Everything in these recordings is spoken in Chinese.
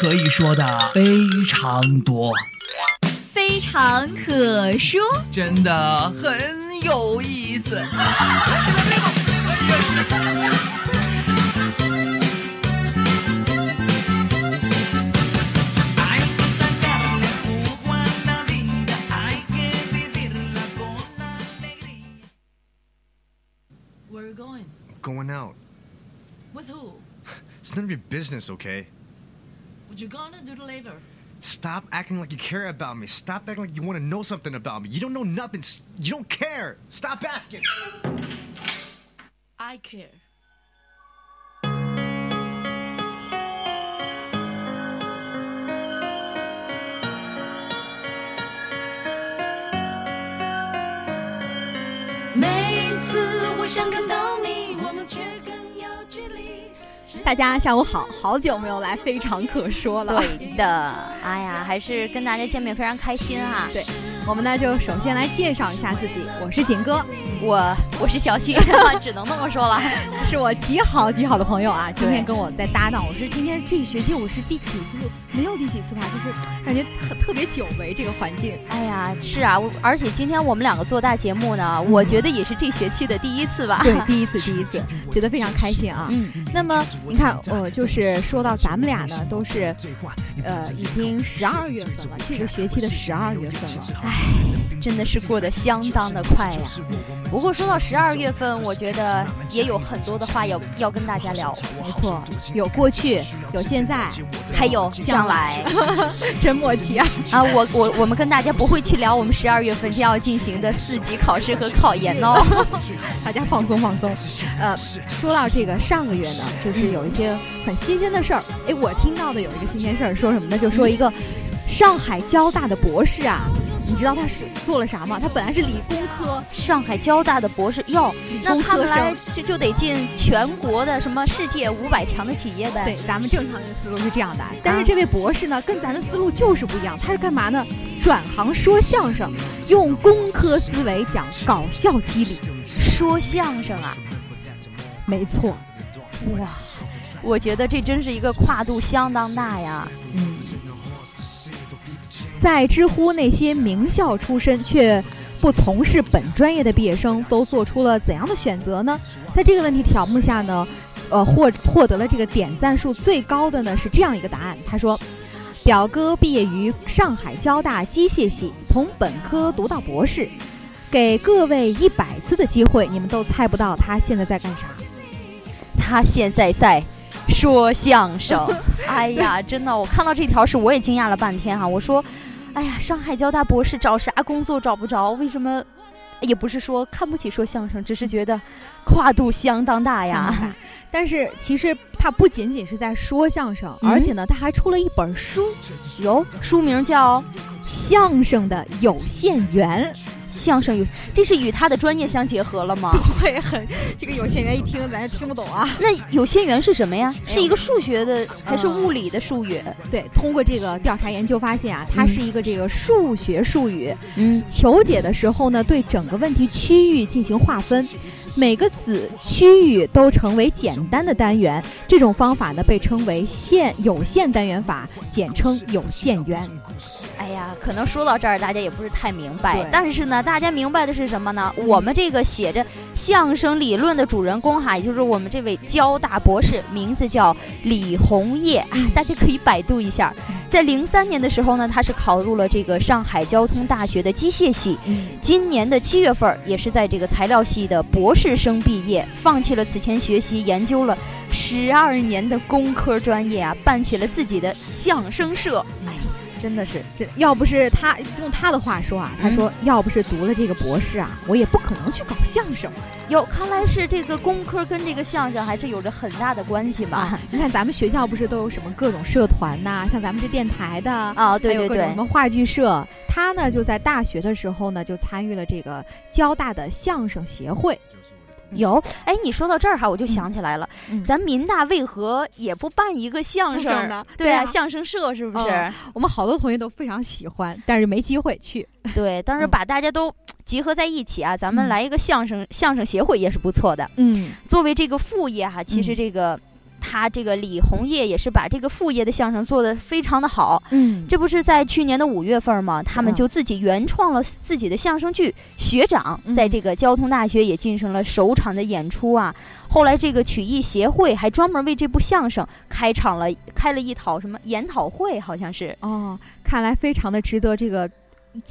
可以说的非常多，非常可说，真的很有意思。Where are you going? Going out. With who? It's none of your business, okay? What you gonna do later? Stop acting like you care about me. Stop acting like you want to know something about me. You don't know nothing. S- You don't care. Stop asking. I care. 每一次我想看到你，我们却更有距离。 大家下午好，好久没有来，非常可说了。对的，哎呀，还是跟大家见面非常开心啊！对，我们呢就首先来介绍一下自己，我是锦哥，我我是小新，只能那么说了。是我极好极好的朋友啊，今天跟我在搭档。我是今天这一学期我是第几次？没有第几次吧，就是感觉特特别久违这个环境。哎呀，是啊，我而且今天我们两个做大节目呢，我觉得也是这学期的第一次吧。对，第一次，第一次，觉得非常开心啊。嗯，那么你看，呃，就是说到咱们俩呢，都是，呃，已经十二月份了，这个学期的十二月份了。哎，真的是过得相当的快呀。不过说到十二月份，我觉得也有很多的话要要跟大家聊。没错，有过去，有现在，还有将来，真默契啊！啊，我我我们跟大家不会去聊我们十二月份将要进行的四级考试和考研哦，大家放松放松。呃，说到这个上个月呢，就是有一些很新鲜的事儿。哎，我听到的有一个新鲜事儿，说什么呢？就说一个上海交大的博士啊。你知道他是做了啥吗？他本来是理工科，上海交大的博士哟，那他们来生这就得进全国的什么世界五百强的企业呗？对，咱们正常的思路是这样的，但是这位博士呢，跟咱的思路就是不一样。他是干嘛呢？转行说相声，用工科思维讲搞笑机理，说相声啊，没错。哇，我觉得这真是一个跨度相当大呀。嗯，在知乎那些名校出身却不从事本专业的毕业生都做出了怎样的选择呢？在这个问题条目下呢，呃，获获得了这个点赞数最高的呢是这样一个答案。他说，表哥毕业于上海交大机械系，从本科读到博士，给各位一百次的机会，你们都猜不到他现在在干啥。他现在在说相声。哎呀，真的，我看到这条是我也惊讶了半天哈、我说。哎呀，上海交大博士找啥工作找不着？为什么？也不是说看不起说相声，只是觉得跨度相当大呀。大但是其实他不仅仅是在说相声，嗯而且呢，他还出了一本书，有，书名叫《相声的有限缘》。相声有，这是与他的专业相结合了吗？会很这个有限元一听咱也听不懂啊。那有限元是什么呀？哎是一个数学的还是物理的术语？对，通过这个调查研究发现啊，它是一个这个数学术语。嗯，求解的时候呢，对整个问题区域进行划分，每个子区域都成为简单的单元。这种方法呢，被称为线有限单元法，简称有限元。哎呀，可能说到这儿大家也不是太明白，但是呢，大家明白的是什么呢？我们这个写着相声理论的主人公哈，也就是我们这位交大博士，名字叫李红叶，啊，大家可以百度一下。在零三年的时候呢，他是考入了这个上海交通大学的机械系，今年的七月份儿也是在这个材料系的博士生毕业，放弃了此前学习研究了十二年的工科专业啊，办起了自己的相声社。哎，真的是。这要不是他用他的话说啊，他说要不是读了这个博士啊，我也不可能去搞相声哟，看来是这个工科跟这个相声还是有着很大的关系吧？啊。你看咱们学校不是都有什么各种社团呐、像咱们这电台的。啊，对对对什，么话剧社，他呢就在大学的时候呢就参与了这个交大的相声协会，有。哎，你说到这儿哈，我就想起来了，嗯咱民大为何也不办一个相声呢对啊，对啊相声社是不是？嗯我们好多同学都非常喜欢，但是没机会去。对，当时嗯把大家都集合在一起啊，咱们嗯来一个相声相声协会也是不错的。嗯，作为这个副业哈，其实嗯这个。他这个李红叶也是把这个副业的相声做得非常的好。嗯这不是在去年的五月份吗？他们嗯就自己原创了自己的相声剧《学长》，嗯在这个交通大学也进行了首场的演出啊。后来这个曲艺协会还专门为这部相声开场了开了一讨什么研讨会，好像是。哦，看来非常的值得这个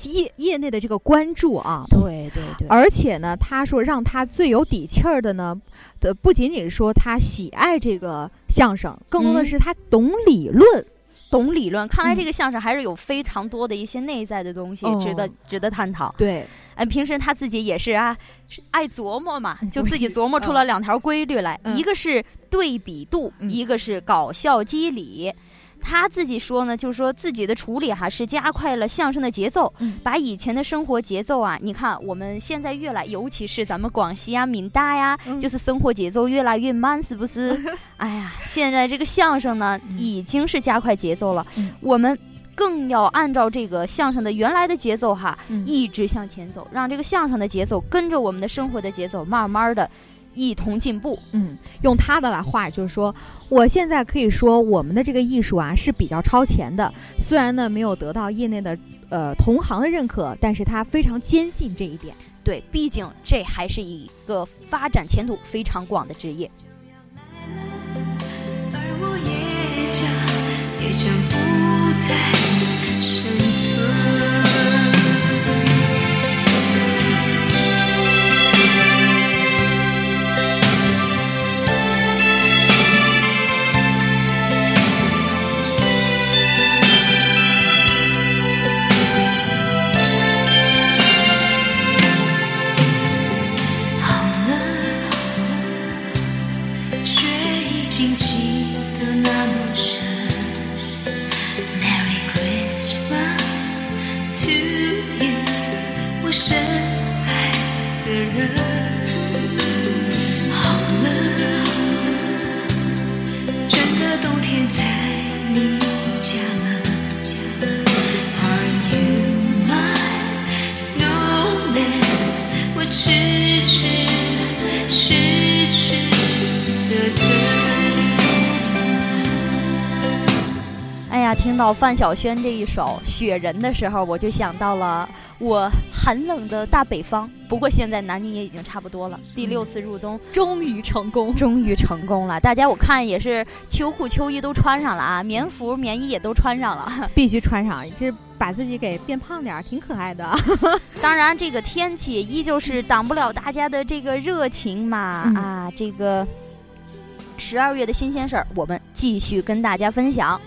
业业内的这个关注啊。对对对而且呢，他说让他最有底气儿的呢，的不仅仅是说他喜爱这个相声，更多的嗯是他懂理论。懂理论，看来嗯这个相声还是有非常多的一些内在的东西，值得哦值得探讨。对，哎，平时他自己也是啊，爱琢磨嘛，就自己琢磨出了两条规律来，嗯一个是对比度，嗯一个是搞笑机理。他自己说呢，就是说自己的处理哈、是加快了相声的节奏，嗯。把以前的生活节奏啊，你看我们现在越来，尤其是咱们广西啊、闽大呀，嗯。就是生活节奏越来越慢，是不是？哎呀，现在这个相声呢，已经是加快节奏了，嗯。我们更要按照这个相声的原来的节奏哈，嗯。一直向前走，让这个相声的节奏跟着我们的生活的节奏，慢慢的一同进步。嗯，用他的来话就是说，我现在可以说我们的这个艺术啊是比较超前的，虽然呢没有得到业内的呃同行的认可，但是他非常坚信这一点。对，毕竟这还是一个发展前途非常广的职业。而我也将也将不再听到范晓萱这一首《雪人》的时候，我就想到了我寒冷的大北方。不过现在南宁也已经差不多了，第六次入冬终于成功，终于成功了。大家我看也是秋裤秋衣都穿上了啊，棉服棉衣也都穿上了。必须穿上，这把自己给变胖点儿，挺可爱的。当然，这个天气依旧是挡不了大家的这个热情嘛、嗯啊，这个十二月的新鲜事儿，我们继续跟大家分享。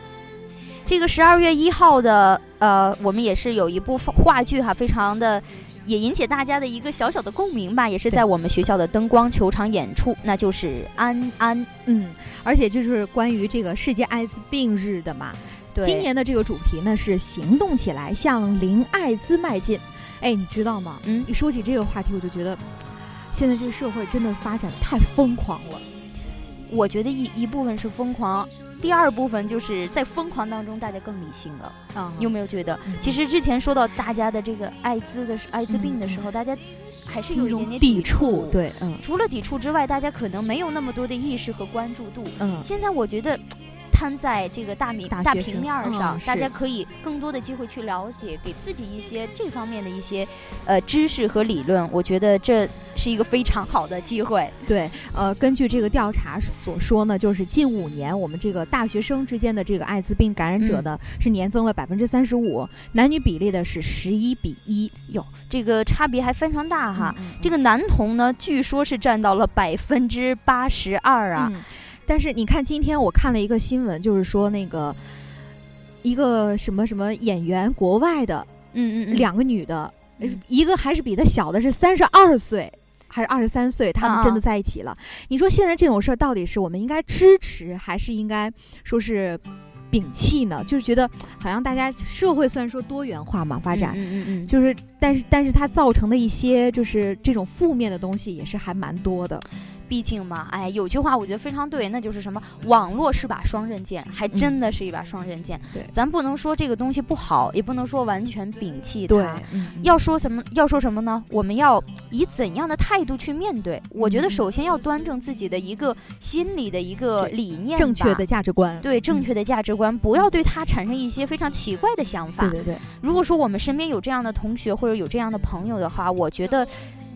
这个十二月一号的，呃，我们也是有一部话剧哈，非常的也引起大家的一个小小的共鸣吧，也是在我们学校的灯光球场演出，那就是《安安》。嗯，而且就是关于这个世界艾滋病日的嘛。对，今年的这个主题呢是行动起来，向零艾滋迈进。哎，你知道吗？嗯一说起这个话题，我就觉得现在这个社会真的发展太疯狂了。我觉得一一部分是疯狂，第二部分就是在疯狂当中大家更理性了。啊你有没有觉得嗯？其实之前说到大家的这个艾滋的艾滋病的时候，大家还是有一点点抵触触？。对，嗯除了抵触之外，大家可能没有那么多的意识和关注度。嗯，现在我觉得，摊在这个大明大大平面上，大家可以更多的机会去了解，给自己一些这方面的一些呃知识和理论。我觉得这是一个非常好的机会。对，呃，根据这个调查所说呢，就是近五年我们这个大学生之间的这个艾滋病感染者嗯呢、是年增了百分之三十五，男女比例的是十一比一。哟，这个差别还非常大哈。嗯这个男童呢，据说是占到了百分之八十二啊。嗯，但是你看，今天我看了一个新闻，就是说那个一个什么什么演员，国外的嗯嗯嗯，两个女的，一个还是比他小的，是三十二岁。还是二十三岁，他们真的在一起了。你说现在这种事儿，到底是我们应该支持，还是应该说是摒弃呢？就是觉得好像大家社会虽然说多元化嘛，发展，嗯嗯嗯嗯，就是但是但是它造成的一些就是这种负面的东西也是还蛮多的。毕竟嘛，哎，有句话我觉得非常对，那就是什么？网络是把双刃剑，还真的是一把双刃剑。对咱不能说这个东西不好，也不能说完全摒弃它。对，嗯要说什么？要说什么呢？我们要以怎样的态度去面对？我觉得嗯首先要端正自己的一个心理的一个理念吧，正确的价值观，对正确的价值观，不要对它产生一些非常奇怪的想法。对对对，如果说我们身边有这样的同学或者有这样的朋友的话，我觉得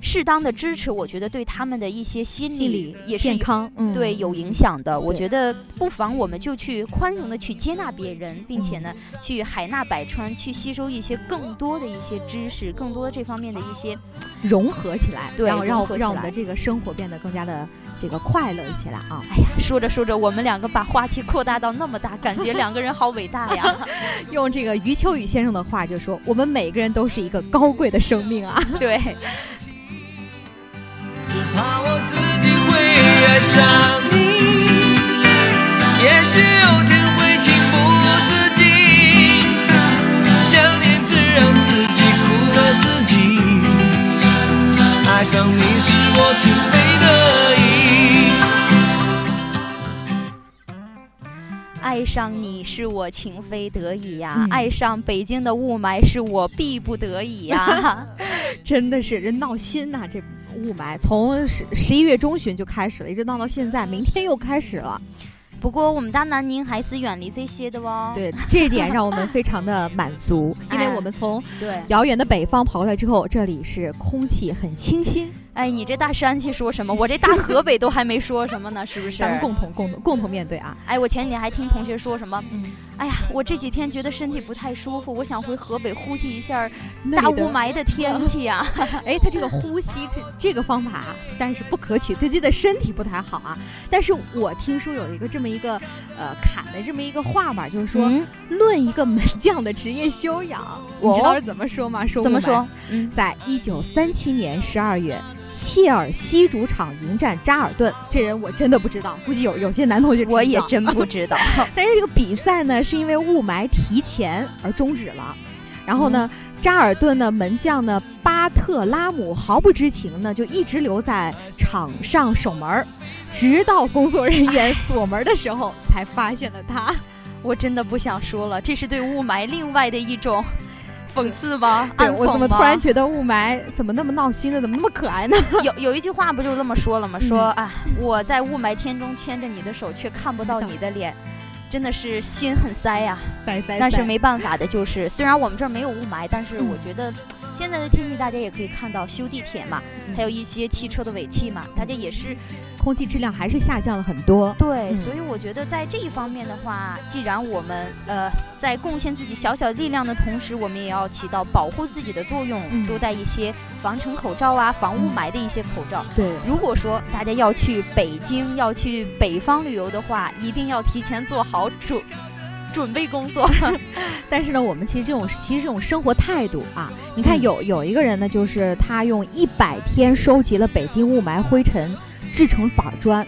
适当的支持，我觉得对他们的一些心理心理也是健康，嗯，对有影响的。我觉得不妨我们就去宽容的去接纳别人，并且呢，嗯去海纳百川，去吸收一些更多的一些知识，更多的这方面的一些。融合起来，对然后让我们的这个生活变得更加的这个快乐起来啊。哎呀，说着说着，我们两个把话题扩大到那么大，感觉 两个人好伟大呀！用这个余秋雨先生的话就说：“我们每个人都是一个高贵的生命啊。对，只怕我自己会爱上你，也许有天会情不自禁，想念只让自己苦了自己。爱上你是我情非爱上你是我情非得已呀，嗯爱上北京的雾霾是我必不得已呀。”真的是人闹心呐、这雾霾从十十一月中旬就开始了，一直闹到现在，明天又开始了。不过我们大南宁还是远离这些的哦。对，这一点让我们非常的满足，因为哎我们从对，遥远的北方跑过来之后，这里是空气很清新。哎，你这大山西说什么？我这大河北都还没说什么呢，是不是？咱们共同共同共同面对啊！哎，我前几天还听同学说什么，嗯，哎呀，我这几天觉得身体不太舒服，我想回河北呼吸一下大雾霾的天气啊、哎，他这个呼吸这这个方法啊，但是不可取，对自己的身体不太好啊。但是我听说有一个这么一个呃侃的这么一个话吧，就是说、嗯论一个门将的职业修养，你知道是怎么说吗？说怎么说？嗯，在一九三七年十二月，切尔西主场迎战扎尔顿。这人我真的不知道，估计有有些男同学我也真不知道。但是这个比赛呢，是因为雾霾提前而终止了。然后呢，扎尔顿的门将呢巴特拉姆毫不知情呢，就一直留在场上守门儿，直到工作人员锁门的时候才发现了他。我真的不想说了，这是对雾霾另外的一种讽刺吧？对暗讽吗我怎么突然觉得雾霾怎么那么闹心呢？怎么那么可爱呢？有有一句话不就这么说了吗？嗯说啊，我在雾霾天中牵着你的手，却看不到你的脸，真的是心很塞呀、塞塞但是没办法的，就是虽然我们这儿没有雾霾，但是嗯我觉得现在的天气大家也可以看到，修地铁嘛，嗯。还有一些汽车的尾气嘛，大家也是空气质量还是下降了很多。对，嗯。所以我觉得在这一方面的话，既然我们呃在贡献自己小小力量的同时，我们也要起到保护自己的作用，嗯。多戴一些防尘口罩啊、防雾霾的一些口罩。对，如果说大家要去北京、要去北方旅游的话，一定要提前做好准准备工作。但是呢，我们其实这种其实这种生活态度啊，你看嗯有有一个人呢，就是他用一百天收集了北京雾霾灰尘，制成板砖，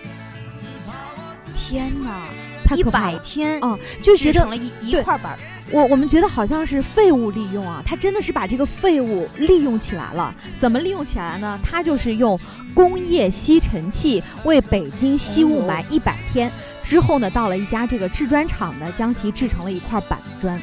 天哪，一百。天嗯，就觉得制成了一一块板。我我们觉得好像是废物利用啊，他真的是把这个废物利用起来了。怎么利用起来呢？他就是用工业吸尘器为北京吸雾霾一百天。之后呢，到了一家这个制砖厂呢，将其制成了一块板砖。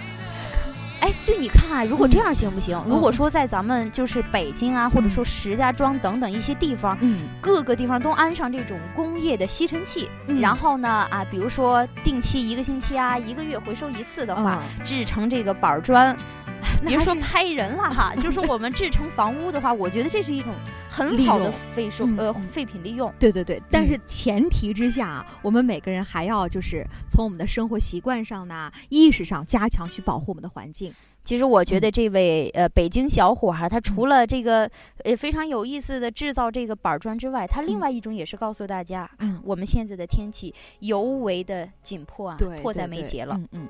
哎，对，你看啊，如果这样行不行？嗯如果说在咱们就是北京啊，或者说石家庄等等一些地方，嗯，各个地方都安上这种工业的吸尘器，嗯然后呢啊，比如说定期一个星期啊，一个月回收一次的话，制成这个板砖。别说拍人了哈，就是我们制成房屋的话，我觉得这是一种很好的废收呃废品利用。对对对，但是前提之下啊，我们每个人还要就是从我们的生活习惯上呢、意识上加强去保护我们的环境。其实我觉嗯得这位呃北京小伙哈，他除了这个呃非常有意思的制造这个板砖之外，他另嗯外一种也是告诉大家，嗯我们现在的天气尤为的紧迫啊，对，迫在眉睫了。嗯嗯，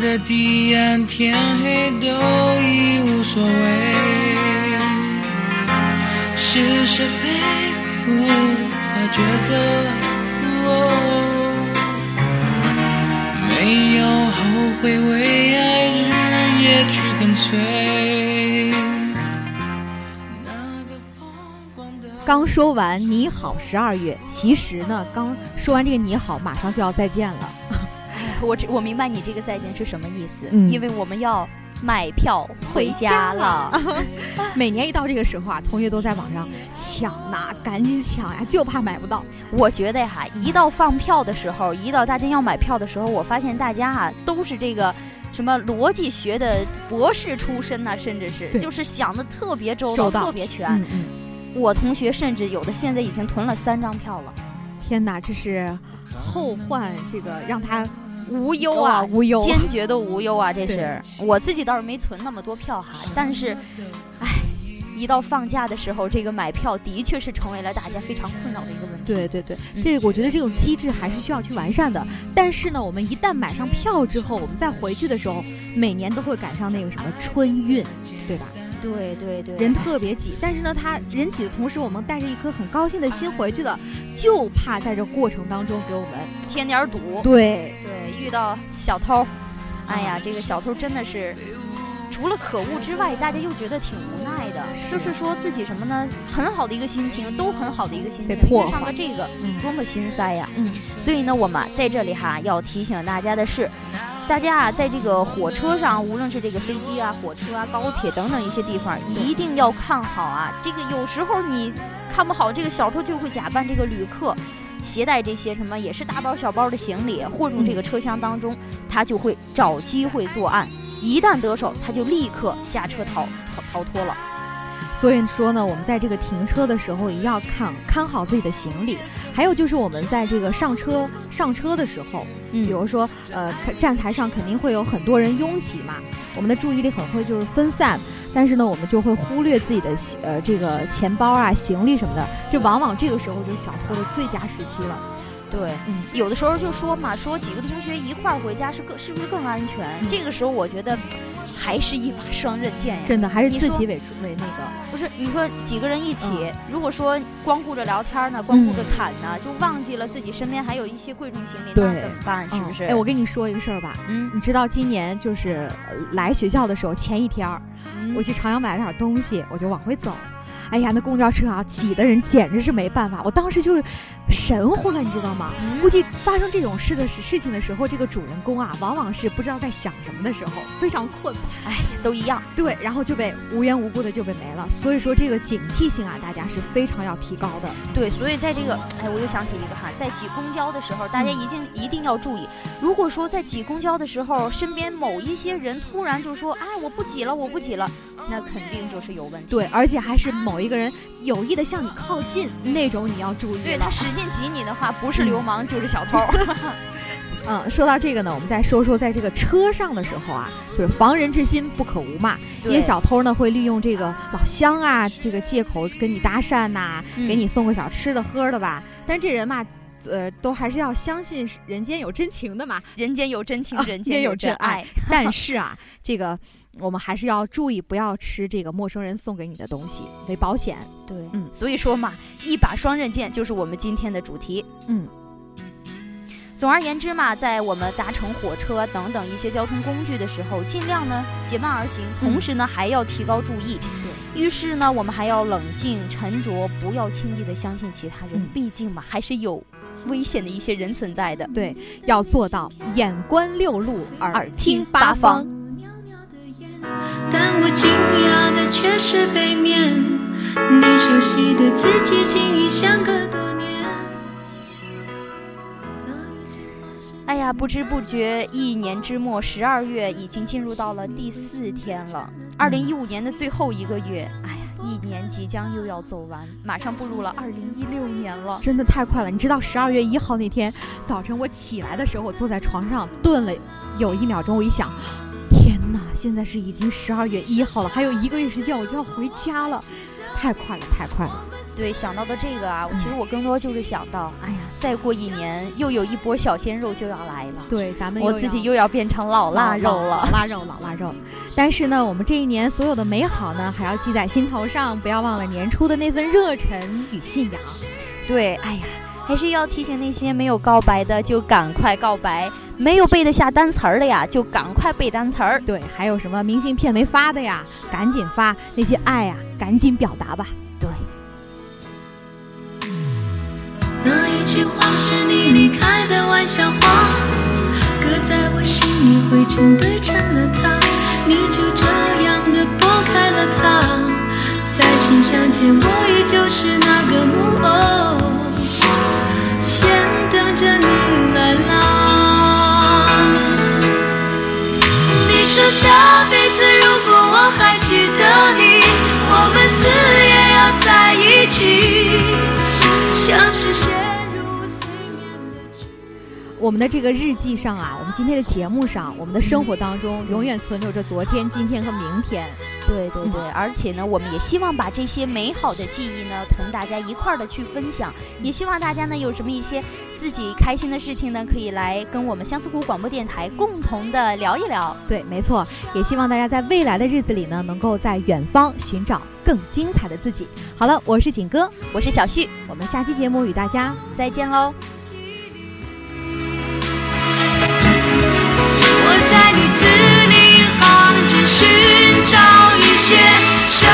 的堤岸，天黑都已无所谓，是是非非无法抉择。哦没有后悔，为爱日夜去跟随。那个疯狂的刚说完你好十二月，其实呢，刚说完这个你好，马上就要再见了。我这我明白你这个再见是什么意思，嗯因为我们要买票回家了。每年一到这个时候啊，同学都在网上抢呐，赶紧抢呀，就怕买不到。我觉得哈，一到放票的时候，一到大家要买票的时候，我发现大家啊都是这个。什么逻辑学的博士出身呐、甚至是就是想的特别周周到特别全。嗯嗯，我同学甚至有的现在已经囤了三张票了，天哪，这是后患这个让他无忧啊，无忧。坚决的无忧啊！这是我自己倒是没存那么多票哈，但是，唉，一到放假的时候，这个买票的确是成为了大家非常困扰的一个问题。对对对，这我觉得这种机制还是需要去完善的。但是呢，我们一旦买上票之后，我们再回去的时候，每年都会赶上那个什么春运，对吧？对对对，人特别挤，但是呢，他人挤的同时，我们带着一颗很高兴的心回去了，就怕在这过程当中给我们添点儿堵。对对，遇到小偷，哎呀，这个小偷真的是。除了可恶之外，大家又觉得挺无奈的，就是说自己什么呢？很好的一个心情，都很好的一个心情，遇上坏个这个，嗯多么心塞呀！嗯，所以呢，我们在这里哈要提醒大家的是，大家啊，在这个火车上，无论是这个飞机啊、火车啊、高铁等等一些地方，一定要看好啊。这个有时候你看不好，这个小偷就会假扮这个旅客，携带这些什么也是大包小包的行李混入这个车厢当中，他就会找机会作案。一旦得手，他就立刻下车逃逃逃脱了。所以说呢，我们在这个停车的时候，一定要看看好自己的行李。还有就是我们在这个上车上车的时候，嗯比如说呃站台上肯定会有很多人拥挤嘛，我们的注意力很会就是分散，但是呢，我们就会忽略自己的呃这个钱包啊、行李什么的，这往往这个时候就是小偷的最佳时期了。对，嗯有的时候就说嘛，说几个同学一块儿回家是更是不是更安全？嗯这个时候我觉得还是一把双刃剑呀。真的还是自己为主为那个，不是，你说几个人一起，嗯如果说光顾着聊天呢，光顾着侃呢，就忘记了自己身边还有一些贵重行李，那怎么办？是不是？哎，我跟你说一个事儿吧，嗯，你知道今年就是呃来学校的时候前一天我去朝阳买了点东西，我就往回走。哎呀，那公交车啊，挤的人简直是没办法。我当时就是神乎了，你知道吗？估计发生这种事的事事情的时候，这个主人公啊，往往是不知道在想什么的时候，非常困。哎，都一样。对，然后就被无缘无故的就被没了。所以说，这个警惕性啊，大家是非常要提高的。对，所以在这个，哎，我又想起一个哈，在挤公交的时候，大家一定一定要注意，如果说在挤公交的时候，身边某一些人突然就说，哎，我不挤了，我不挤了，那肯定就是有问题。对，而且还是某一个人有意的向你靠近，那种你要注意了对他使劲挤你的话，不是流氓就是小偷。嗯，说到这个呢，我们再说说在这个车上的时候啊，就是防人之心不可无嘛。因为小偷呢会利用这个老乡啊这个借口跟你搭讪呐、嗯给你送个小吃的喝的吧。但这人嘛，呃，都还是要相信人间有真情的嘛。人间有真情，啊人间有真真爱。但是啊，这个我们还是要注意，不要吃这个陌生人送给你的东西，为保险。对，嗯所以说嘛，一把双刃剑就是我们今天的主题。嗯，总而言之嘛，在我们搭乘火车等等一些交通工具的时候，尽量呢结伴而行，嗯同时呢还要提高注意。对，遇事呢我们还要冷静沉着，不要轻易的相信其他人，嗯毕竟嘛还是有危险的一些人存在的。对，要做到眼观六路，耳耳听听八方。但我惊讶的却是背面，你熟悉的自己竟已相隔多年。哎呀，不知不觉一年之末，十二月已经进入到了第四天了。二零一五年的最后一个月，哎呀，一年即将又要走完，马上步入了二零一六年了。真的太快了！你知道十二月一号那天早晨我起来的时候，我坐在床上顿了有一秒钟，我一想，天哪，现在是已经十二月一号了，还有一个月时间我就要回家了，太快了，太快了！对，想到的这个啊，其实我更多就是想到，哎呀，再过一年又有一波小鲜肉就要来了，对，咱们我自己又要变成老腊肉了，老腊肉，老腊肉。但是呢，我们这一年所有的美好呢，还要记在心头上，不要忘了年初的那份热忱与信仰。对，哎呀，还是要提醒那些没有告白的，就赶快告白；没有背得下单词儿的呀，就赶快背单词儿。对，还有什么明信片没发的呀，赶紧发；那些爱呀，赶紧表达吧。对。那一句话是你离开的玩笑话，搁在我心里灰尘堆成了塔，你就这样的拨开了它，再次相见，我依旧是那个木像是陷入催眠的。我们的这个日记上啊，我们今天的节目上，我们的生活当中，永远存留着昨天、今天和明天。对对对，而且呢，我们也希望把这些美好的记忆呢，同大家一块儿的去分享。也希望大家呢，有什么一些自己开心的事情呢，可以来跟我们相思湖广播电台共同的聊一聊。对，没错，也希望大家在未来的日子里呢，能够在远方寻找更精彩的自己。好了，我是景哥，我是小旭，我们下期节目与大家再见喽。我在你字里行间寻找一些什